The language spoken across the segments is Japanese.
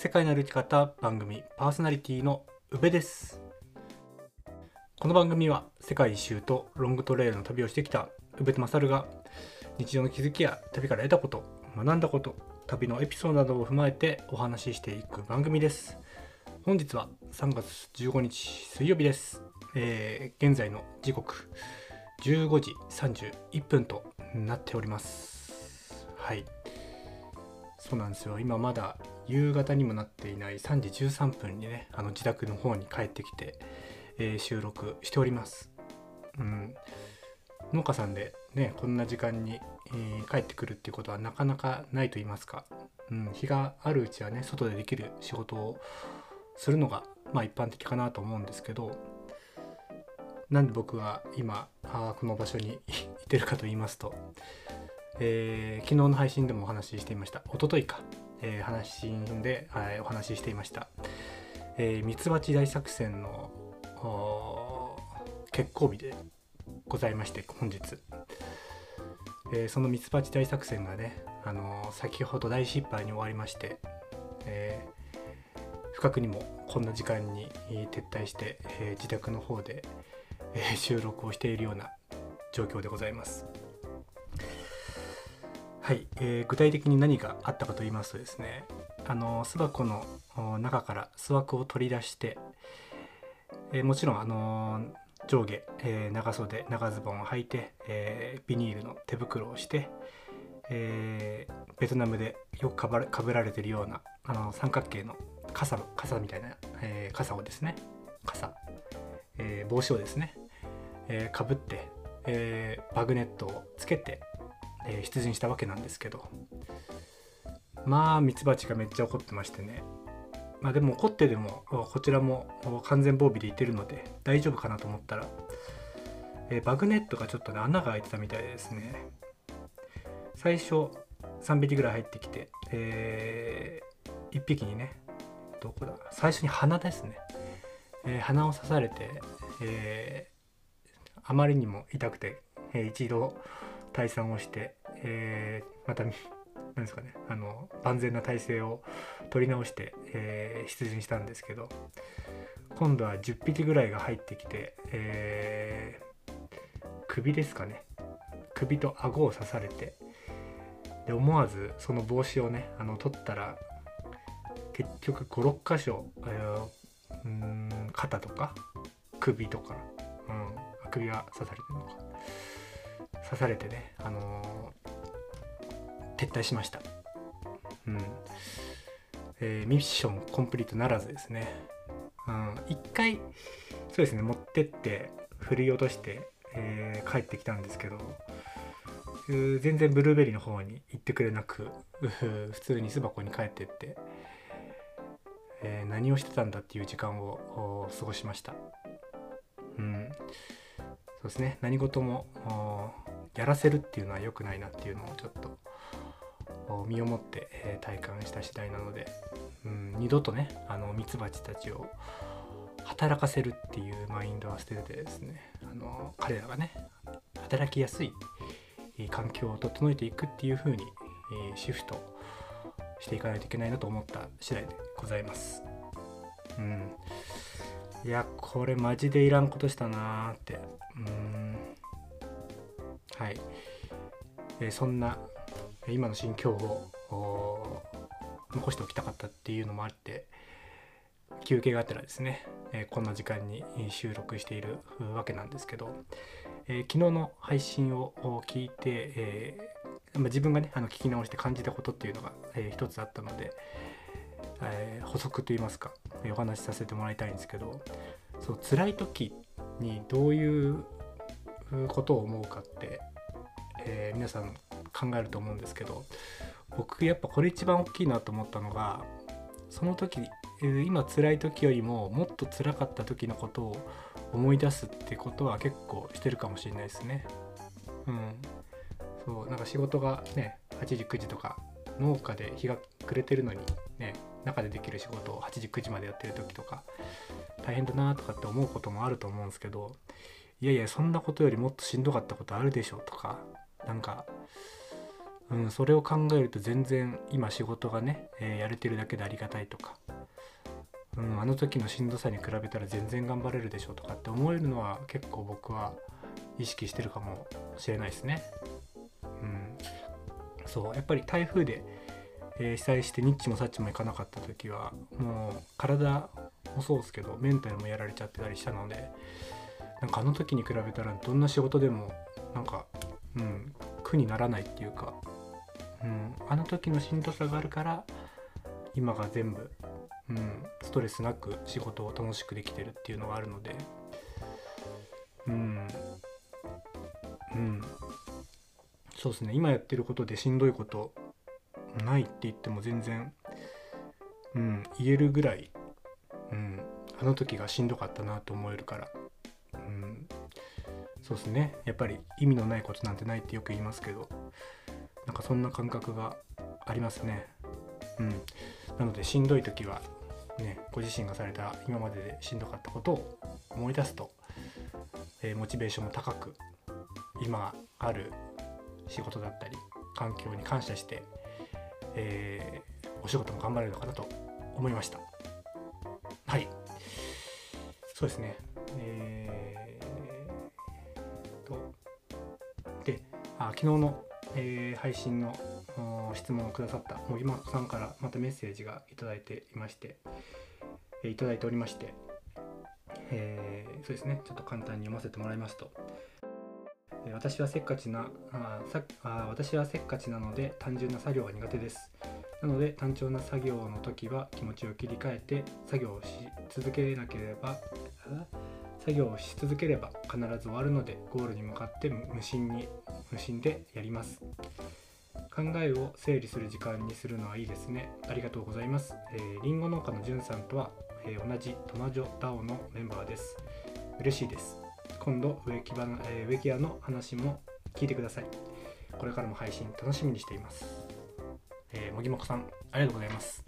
世界の歩き方番組パーソナリティの宇部です。この番組は世界一周とロングトレイルの旅をしてきた宇部と勝が日常の気づきや旅から得たこと学んだこと旅のエピソードなどを踏まえてお話ししていく番組です。本日は3月15日水曜日です、えー、現在の時刻15時31分となっております。はい。そうなんですよ。今まだ夕方にもなっていない3時13分にねあの自宅の方に帰ってきて、えー、収録しております。うん。農家さんでねこんな時間に、えー、帰ってくるっていうことはなかなかないと言いますか、うん、日があるうちはね外でできる仕事をするのがまあ一般的かなと思うんですけどなんで僕は今あこの場所に いてるかと言いますと、えー、昨日の配信でもお話ししていました。一昨日か、えー、配信で、はい、お話ししていましたえミツバチ大作戦の決行日でございまして本日、えー、そのミツバチ大作戦がね、あのー、先ほど大失敗に終わりまして、えー、不覚にもこんな時間に撤退して、え自宅の方で、え収録をしているような状況でございます。はい、えー、具体的に何があったかと言いますとですねあの巣箱の中から巣枠を取り出して、えー、もちろんあの上下、えー、長袖長ズボンを履いて、え、ビニールの手袋をして、え、ベトナムでよくかぶかぶられてるようなあの三角形の傘傘みたいな、え、傘をですね傘、え、帽子をですね、えー、かぶって、え、バグネットをつけて、えー、出陣したわけなんですけど。まあミツバチがめっちゃ怒ってましてね。まあでも怒ってでもこちらも完全防備でいてるので大丈夫かなと思ったら、えー、バグネットがちょっとね穴が開いてたみたいですね。最初3匹ぐらい入ってきて、えー、1匹にねどこだ？最初に鼻ですね、えー、鼻を刺されて、えー、あまりにも痛くて、えー、一度退散をして、えー、またなんですかねあの万全な体制を取り直して、えー、出陣したんですけど今度は10匹ぐらいが入ってきて、えー、首ですかね首と顎を刺されてで思わずその帽子をねあの取ったら結局56箇所、えー、うん肩とか首とか、うん、首が刺されてるのか。刺されてね、あのー、撤退しました。うんえー、ミッションコンプリートならずですね。うん、一回、そうですね、持ってって振り落として、えー、帰ってきたんですけど、全然ブルーベリーの方に行ってくれなく、普通に巣箱に帰ってって、えー、何をしてたんだっていう時間を過ごしました。うん。そうですね、何事もやらせるっていうのは良くないなっていうのをちょっと身をもって、え体感した次第なので、うん、二度とねあのミツバチたちを働かせるっていうマインドは捨ててですねあの彼らがね働きやすい環境を整えていくっていう風にシフトしていかないといけないなと思った次第でございます。うん、いやこれマジでいらんことしたなーって。うん。はい、えー、そんな今の心境を残しておきたかったっていうのもあって休憩があったらですね、えー、こんな時間に収録しているわけなんですけど、えー、昨日の配信を聞いて、えー、ま、自分がねあの聞き直して感じたことっていうのが、えー、一つあったので、え補足といいますか、お話しさせてもらいたいんですけどそう辛い時にどういうことを思うかって、えー、皆さん考えると思うんですけど僕やっぱこれ一番大きいなと思ったのがその時今辛い時よりももっと辛かった時のことを思い出すってことは結構してるかもしれないですね。うん。そうなんか仕事がね8時9時とか農家で日が暮れてるのにね中でできる仕事を8時9時までやってる時とか大変だなとかって思うこともあると思うんですけどいやいやそんなことよりもっとしんどかったことあるでしょとかなんかうん、それを考えると全然今仕事がね、えーやれてるだけでありがたいとか、うん、あの時のしんどさに比べたら全然頑張れるでしょとかって思えるのは結構僕は意識してるかもしれないですね。うん、そうやっぱり台風で、え被災してニッチもサッチも行かなかった時はもう体もそうですけどメンタルもやられちゃってたりしたのでなんかあの時に比べたらどんな仕事でもなんか、うん、苦にならないっていうか、うん、あの時のしんどさがあるから今が全部、うん、ストレスなく仕事を楽しくできてるっていうのがあるのでうんうんそうですね。今やってることでしんどいことないって言っても全然、うん、言えるぐらい、うん、あの時がしんどかったなと思えるから、そうですね。やっぱり意味のないことなんてないってよく言いますけど。なんかそんな感覚がありますね。うん、なのでしんどい時はねご自身がされた今まででしんどかったことを思い出すと、えーモチベーションも高く今ある仕事だったり環境に感謝して、えーお仕事も頑張れるのかなと思いました。はい。そうですね。え昨日の、えー配信の質問をくださったもぎまこさんからまたメッセージがいただいていまして、えいただいておりまして、えーそうですねちょっと簡単に読ませてもらいますと。私はせっかちなあさあ私はせっかちなので単純な作業が苦手です。なので単調な作業の時は気持ちを切り替えて作業をし続けなければ作業をし続ければ必ず終わるのでゴールに向かって無心に無心でやります。考えを整理する時間にするのはいいですね。ありがとうございます。えーりんご農家のじゅんさんとは、えー同じトマジョダオのメンバーです。嬉しいです。今度植木花、えー植木屋の話も聞いてください。これからも配信楽しみにしています。えーもぎもこさんありがとうございます。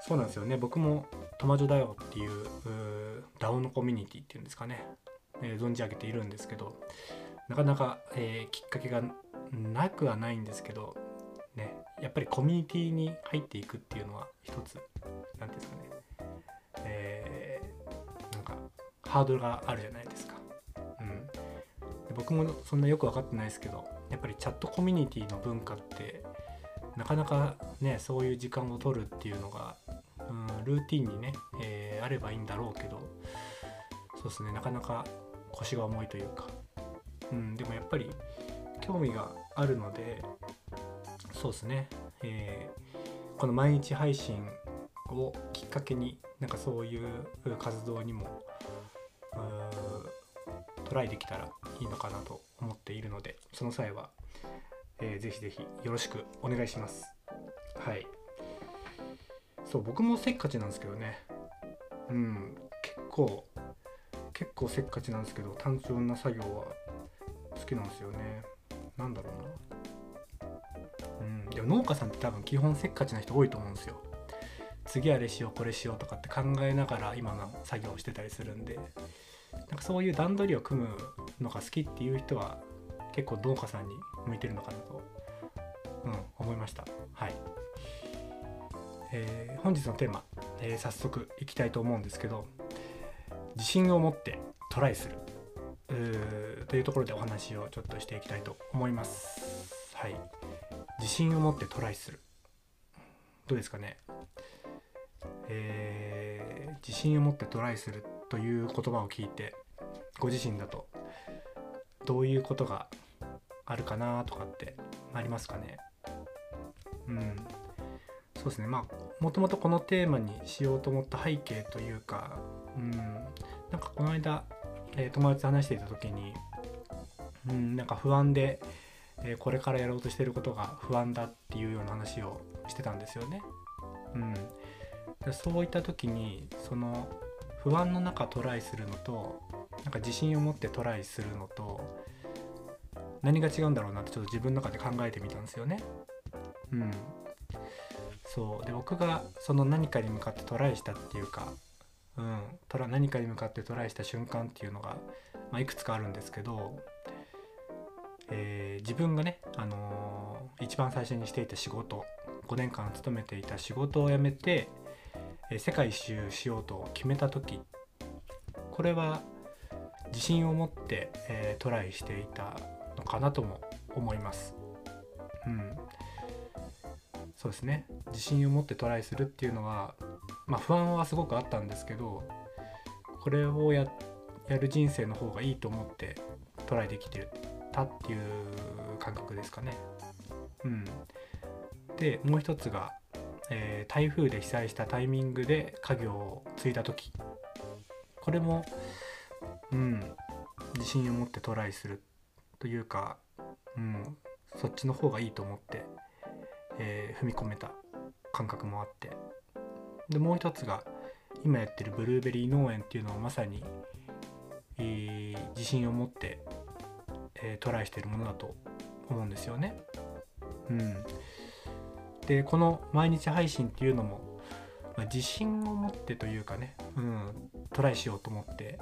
そうなんですよね。僕もトマジョダオっていううー DAO のコミュニティっていうんですかね、えー存じ上げているんですけどなかなか、えーきっかけがなくはないんですけどねやっぱりコミュニティに入っていくっていうのは一つ何ていうんですかねえーなんかハードルがあるじゃないですか。うん、で僕もそんなよく分かってないですけどやっぱりチャットコミュニティの文化ってなかなかねそういう時間を取るっていうのが、うん、ルーティンにね、えーあればいいんだろうけどそうですねなかなか腰が重いというか、うん、でもやっぱり興味があるのでそうですね、えーこの毎日配信をきっかけになんかそういう活動にもトライできたらいいのかなと思っているのでその際は、えーぜひぜひよろしくお願いします。はい。そう僕もせっかちなんですけどね。うん結構結構せっかちなんですけど単純な作業は好きなんですよね。なんだろうな。うん、でも農家さんって多分基本せっかちな人多いと思うんですよ。次あれしようこれしようとかって考えながら今の作業をしてたりするんで。なんかそういう段取りを組むのが好きっていう人は結構農家さんに向いてるのかなと、うん、思いました。はい、えー本日のテーマ、えー早速いきたいと思うんですけど自信を持ってトライする。というところでお話をちょっとしていきたいと思います。はい。自信を持ってトライする。どうですかね？えー自信を持ってトライするという言葉を聞いてご自身だとどういうことがあるかなとかってありますかね？うん。そうですね。まあもともとこのテーマにしようと思った背景というかうん。なんかこの間、えー友達と話していた時にうんなんか不安でえーこれからやろうとしてることが不安だっていうような話をしてたんですよね。うん、でそういった時にその不安の中トライするのとなんか自信を持ってトライするのと何が違うんだろうなってちょっと自分の中で考えてみたんですよね。うん、そうで僕がその何かに向かってトライしたっていうか、うん、トラ何かに向かってトライした瞬間っていうのが、まあ、いくつかあるんですけど、えー自分がね、あの一番最初にしていた仕事5年間勤めていた仕事を辞めて、え世界一周しようと決めた時これは自信を持って、え、トライしていたのかなとも思います。うん、そうですね。自信を持ってトライするっていうのは、まあ、不安はすごくあったんですけどこれをやる人生の方がいいと思ってトライできてたっていう感覚ですかね。うん、でもう一つが、えー、台風で被災したタイミングで家業を継いだ時。これも、うん、自信を持ってトライするというか、うん、そっちの方がいいと思って、えー、踏み込めた感覚もあって。でもう一つが今やってるブルーベリー農園っていうのはまさに、えー、自信を持って、えー、トライしてるものだと思うんですよね。うん、でこの毎日配信っていうのも、まあ、自信を持ってというかね、うん、トライしようと思って、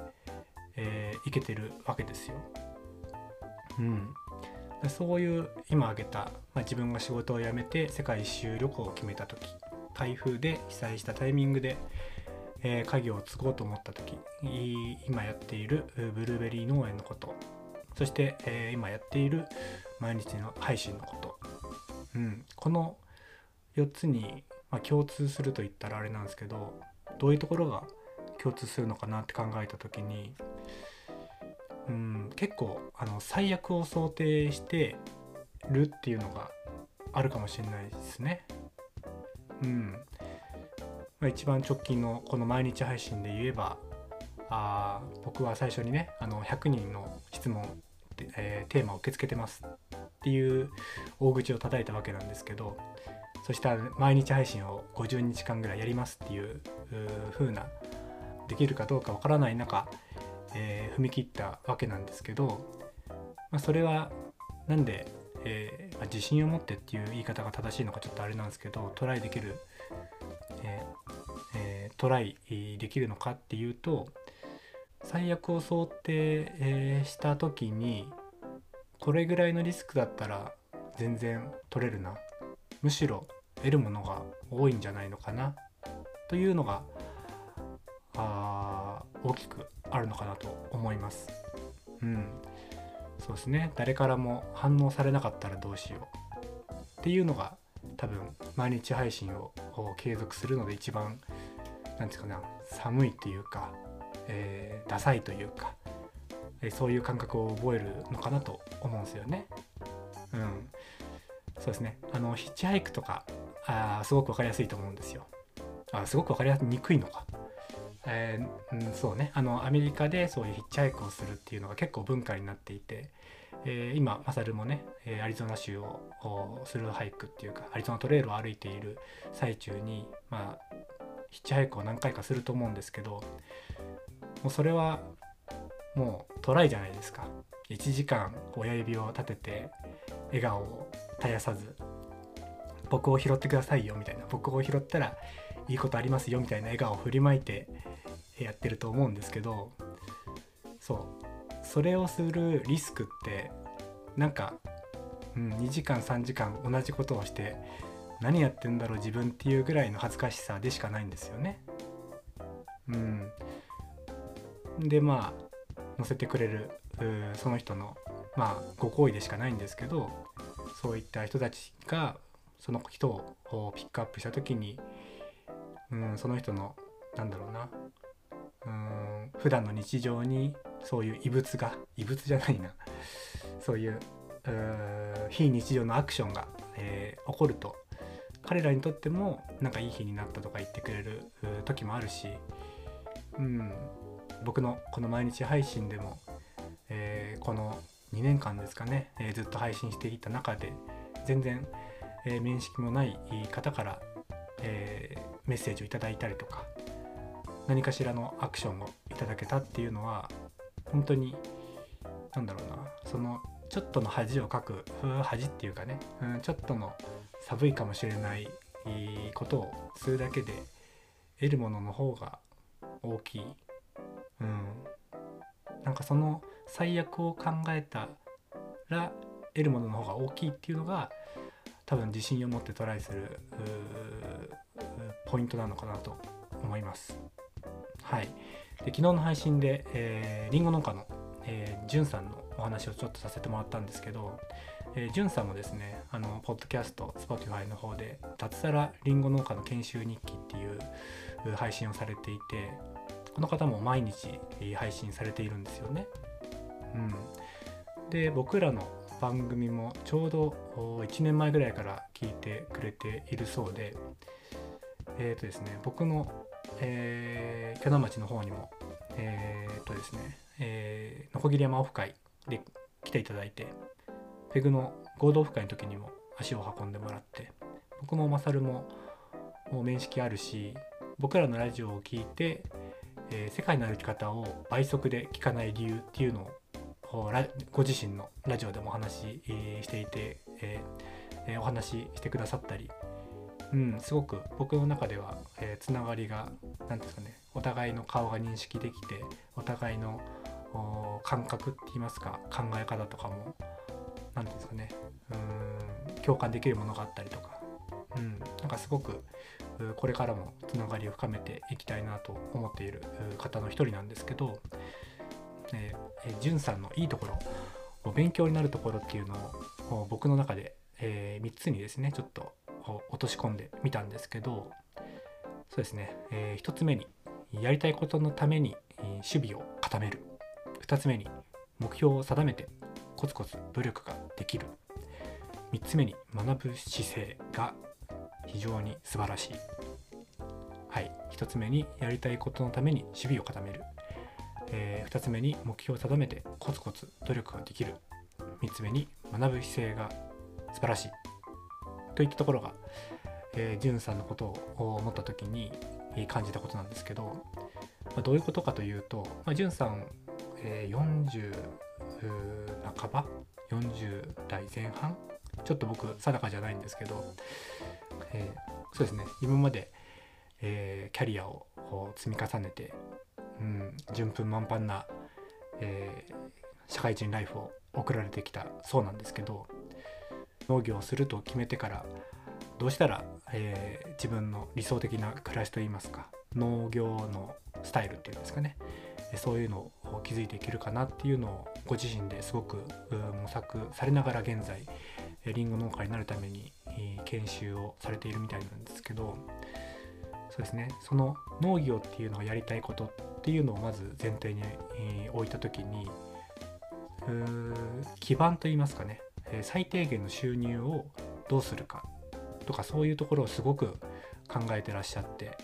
えー、いけてるわけですよ。うん、そういう今挙げた、まあ、自分が仕事を辞めて世界一周旅行を決めた時台風で被災したタイミングで、えー、家業を継ごうと思った時今やっているブルーベリー農園のことそして、えー、今やっている毎日の配信のこと、うん、この4つに、まあ、共通すると言ったらあれなんですけどどういうところが共通するのかなって考えた時にうん。結構あの最悪を想定してるっていうのがあるかもしれないですね。うん。まあ、一番直近のこの毎日配信で言えばあ僕は最初にねあの100人の質問、えー、テーマを受け付けてますっていう大口を叩いたわけなんですけどそしたら毎日配信を50日間ぐらいやりますっていう風なできるかどうかわからない中えー、踏み切ったわけなんですけど、まあ、それはなんで、えーま、自信を持ってっていう言い方が正しいのかちょっとあれなんですけどトライできる、えーえー、トライできるのかっていうと最悪を想定、えー、した時にこれぐらいのリスクだったら全然取れるな。むしろ得るものが多いんじゃないのかな。というのがあ大きくあるのかなと思います。うん、そうですね誰からも反応されなかったらどうしようっていうのが多分毎日配信を継続するので一番何て言うかな寒いというか、えー、ダサいというか、えー、そういう感覚を覚えるのかなと思うんですよね。うん、そうですねあのヒッチハイクとかあすごく分かりやすいと思うんですよ。あすごく分かりにくいのか。えー、うん、そうね。あのアメリカでそういうヒッチハイクをするっていうのが結構文化になっていて、えー、今マサルもねアリゾナ州をするハイクっていうかアリゾナトレイルを歩いている最中にまあヒッチハイクを何回かすると思うんですけどもうそれはもうトライじゃないですか。1時間親指を立てて笑顔を絶やさず僕を拾ってくださいよみたいな僕を拾ったらいいことありますよみたいな笑顔を振りまいてやってると思うんですけどそうそれをするリスクってなんか、うん、2時間3時間同じことをして何やってんだろう自分っていうぐらいの恥ずかしさでしかないんですよね。うん、でまあ乗せてくれるその人のまあご好意でしかないんですけどそういった人たちがその人をピックアップした時に、うん、その人のなんだろうな。うん普段の日常にそういう異物が異物じゃないな。そういう非日常のアクションが、えー、起こると彼らにとってもなんかいい日になったとか言ってくれる時もあるし、うん、僕のこの毎日配信でも、えー、この2年間ですかね、えー、ずっと配信していた中で全然、え面識もない方から、えメッセージをいただいたりとか何かしらのアクションをいただけたっていうのは本当に何だろうなそのちょっとの恥をかく恥っていうかね、うん、ちょっとの寒いかもしれないことをするだけで得るものの方が大きい、うん、なんかその最悪を考えたら得るものの方が大きいっていうのが多分自信を持ってトライするポイントなのかなと思います。はい。で昨日の配信で、えー、リンゴ農家の、えー、じゅんさんのお話をちょっとさせてもらったんですけど、えー、じゅんさんもですねあのポッドキャスト Spotify の方で「脱サラリンゴ農家の研修日記」っていう配信をされていてこの方も毎日配信されているんですよね。うん、で僕らの番組もちょうど1年前ぐらいから聞いてくれているそうでえっ、ー、とですね僕の、えー、キャナ町の方にもえっ、ー、とですね、えー、ノコギリ山オフ会で来ていただいてペグの合同オフ会の時にも足を運んでもらって僕もマサルももう面識あるし僕らのラジオを聞いて、えー、世界の歩き方を倍速で聞かない理由っていうのをご自身のラジオでもお話ししていて、えー、お話ししてくださったり、うん、すごく僕の中では、えー、つながりが何ですかねお互いの顔が認識できてお互いの感覚って言いますか考え方とかも何て言うんですかねうん共感できるものがあったりとか、うん、なんかすごくこれからもつながりを深めていきたいなと思っている方の一人なんですけどえ、じゅんさんのいいところ勉強になるところっていうのを僕の中で、えー、3つにですねちょっと落とし込んでみたんですけどそうですね、えー、1つ目にやりたいことのために守備を固める。2つ目に目標を定めてコツコツ努力ができる。3つ目に学ぶ姿勢が非常に素晴らしい。はい。1つ目にやりたいことのために守備を固める。えー、2つ目に目標を定めてコツコツ努力ができる3つ目に学ぶ姿勢が素晴らしいといったところが、えー、ジュンさんのことを思った時に感じたことなんですけど、まあ、どういうことかというと、まあ、ジュンさん、えー、40半ば40代前半ちょっと僕定かじゃないんですけど、えー、そうですね。今まで、えー、キャリアを積み重ねてうん、順風満帆な、えー、社会人ライフを送られてきたそうなんですけど農業をすると決めてからどうしたら、えー、自分の理想的な暮らしといいますか農業のスタイルっていうんですかねそういうのを築いていけるかなっていうのをご自身ですごく模索されながら現在りんご農家になるために研修をされているみたいなんですけどそうですねその農業っていうのをやりたいことっていうのをまず前提に、え、置いた時に基盤といいますかね、え、最低限の収入をどうするかとかそういうところをすごく考えてらっしゃって、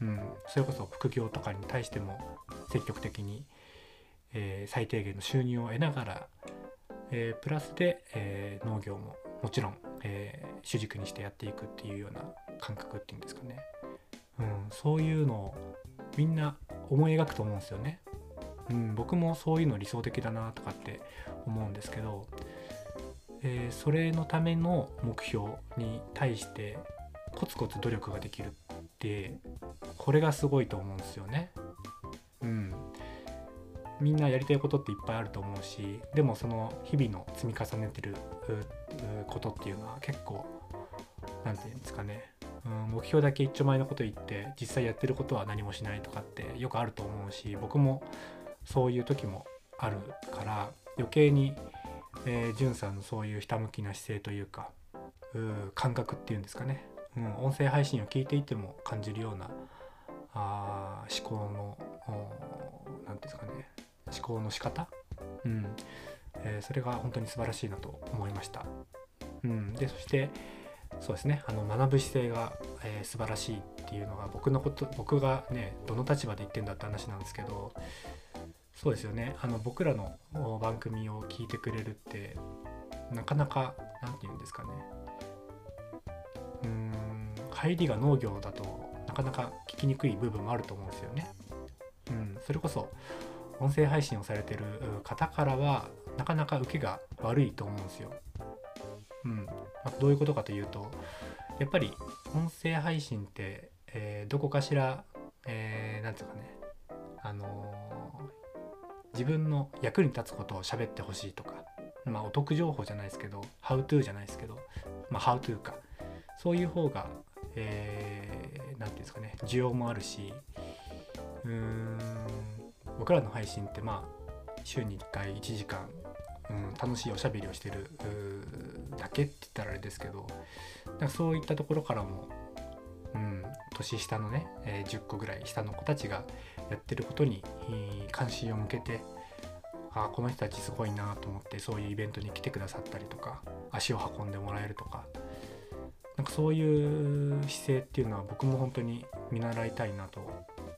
うん、それこそ副業とかに対しても積極的に、えー、最低限の収入を得ながら、えー、プラスで、えー、農業ももちろん、え主軸にしてやっていくっていうような感覚っていうんですかね。うん、そういうのをみんな思い描くと思うんですよね。うん、僕もそういうの理想的だなとかって思うんですけど、えー、それのための目標に対してコツコツ努力ができるってこれがすごいと思うんですよね。うん、みんなやりたいことっていっぱいあると思うしでもその日々の積み重ねてることっていうのは結構何て言うんですかねうん、目標だけ一丁前のこと言って実際やってることは何もしないとかってよくあると思うし僕もそういう時もあるから余計に、えー、じゅんさんのそういうひたむきな姿勢というかう感覚っていうんですかね、うん、音声配信を聞いていても感じるようなあ思考の何ていうんですかね。思考の仕方、うん。えー、それが本当に素晴らしいなと思いました。うん、でそしてそうですねあの学ぶ姿勢が、えー、素晴らしいっていうのが僕のこと僕がねどの立場で言ってんだって話なんですけどそうですよねあの僕らの番組を聞いてくれるってなかなか何て言うんですかねうーん入りが農業だとなかなか聞きにくい部分もあると思うんですよね。うん、それこそ音声配信をされてる方からはなかなか受けが悪いと思うんですよ。うん、どういうことかというとやっぱり音声配信って、えー、どこかしら何、えー、なんていうかねあのー、自分の役に立つことを喋ってほしいとかまあお得情報じゃないですけど How to じゃないですけどまあ、How to かそういう方が何、えー、て言うんですかね需要もあるしうーん僕らの配信ってまあ週に1回1時間、うん、楽しいおしゃべりをしてるだけって言ったらあれですけどかそういったところからも、うん、年下のね、えー、10個ぐらい下の子たちがやってることに関心を向けてあこの人たちすごいなと思ってそういうイベントに来てくださったりとか足を運んでもらえるとかなんかそういう姿勢っていうのは僕も本当に見習いたいなと、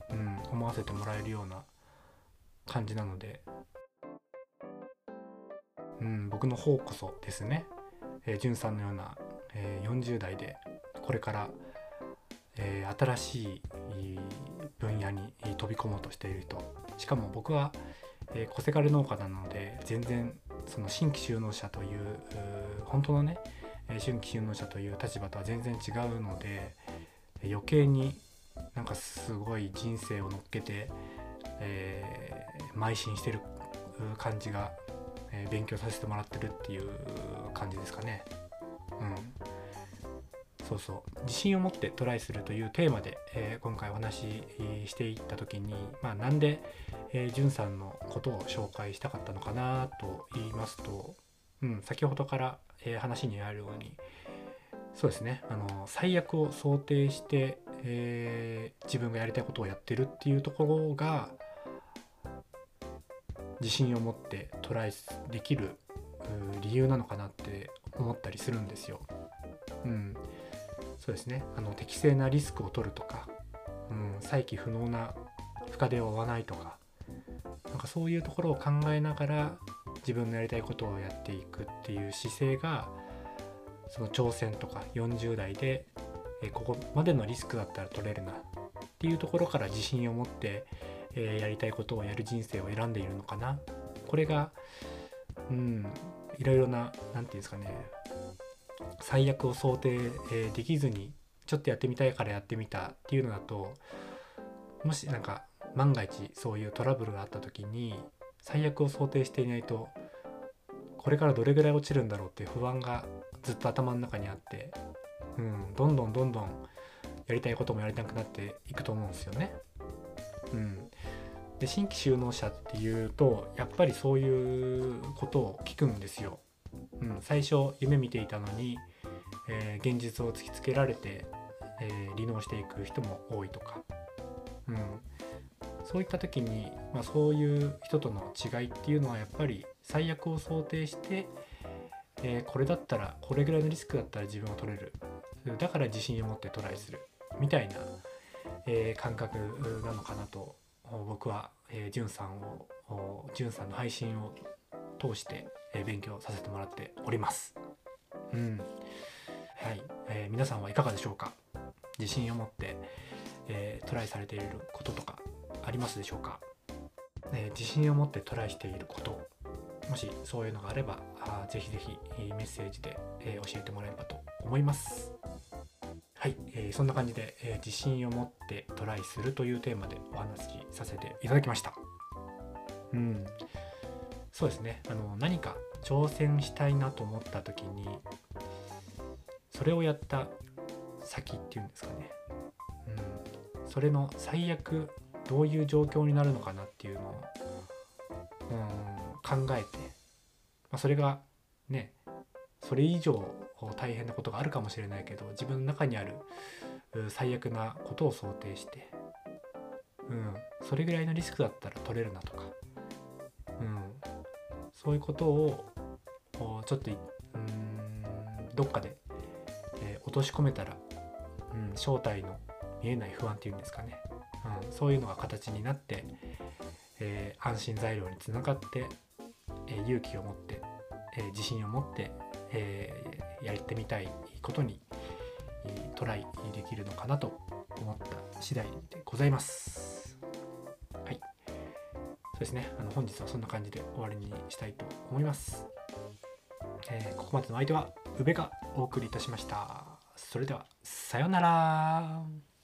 うん、思わせてもらえるような感じなので、うん、僕の方こそですね、えー、じゅんさんのような、えー、40代でこれから、えー、新しい分野に飛び込もうとしている人。しかも僕は、えー、小せがれ農家なので全然その新規就農者という本当のね新規就農者という立場とは全然違うので余計になんかすごい人生を乗っけて、えー、邁進してる感じが、えー、勉強させてもらってるっていう感じですかね。うん。そうそう。自信を持ってトライするというテーマで、えー、今回お話ししていった時に、まあ、なんで、えー、じゅんさんのことを紹介したかったのかなと言いますと、うん、先ほどから、えー、話にあるようにそうですね。あの最悪を想定して、えー、自分がやりたいことをやってるっていうところが自信を持ってトライできる理由なのかなって思ったりするんですよ。うん、そうですねあの適正なリスクを取るとか、うん、再起不能な深手を負わないとかなんかそういうところを考えながら自分のやりたいことをやっていくっていう姿勢がその挑戦とか40代でえここまでのリスクだったら取れるなっていうところから自信を持って、えやりたいことをやる人生を選んでいるのかなこれがうんいろいろな何て言うんですかね最悪を想定、えできずにちょっとやってみたいからやってみたっていうのだともしなんか万が一そういうトラブルがあった時に最悪を想定していないとこれからどれぐらい落ちるんだろうっていう不安がずっと頭の中にあって、うん、どんどんどんどんやりたいこともやりたくなっていくと思うんですよね。うん、で新規就農者っていうとやっぱりそういうことを聞くんですよ。うん、最初夢見ていたのに、えー、現実を突きつけられて、えー、離農していく人も多いとか、うん、そういった時に、まあ、そういう人との違いっていうのはやっぱり最悪を想定して、えー、これだったらこれぐらいのリスクだったら自分は取れる。だから自信を持ってトライする。みたいな、えー、感覚なのかなと僕は、えー、じゅんさんをじゅんさんの配信を通してえ勉強させてもらっております。うん。はい、えー、皆さんはいかがでしょうか？自信を持って、えー、トライされていることとかありますでしょうか、えー、自信を持ってトライしていることもしそういうのがあればあぜひぜひメッセージで、え教えてもらえればと思いますはい、えそんな感じで、え自信を持ってトライするというテーマでお話しさせていただきました。うん。そうですね。あの何か挑戦したいなと思った時にそれをやった先っていうんですかね、うん、それの最悪どういう状況になるのかなっていうのを、うん、考えて、まあ、それがねそれ以上大変なことがあるかもしれないけど自分の中にある最悪なことを想定して、うん、それぐらいのリスクだったら取れるなとか、うん、そういうことをちょっとうんどっかで、えー、落とし込めたら、うん、正体の見えない不安っていうんですかね、うん、そういうのが形になって、えー、安心材料につながって、えー、勇気を持って、え自信を持って、えやってみたいことにトライできるのかなと思った次第でございます。はい。そうですね。あの本日はそんな感じで終わりにしたいと思います、えー、ここまでの相手は宇部がお送りいたしました。それではさようなら。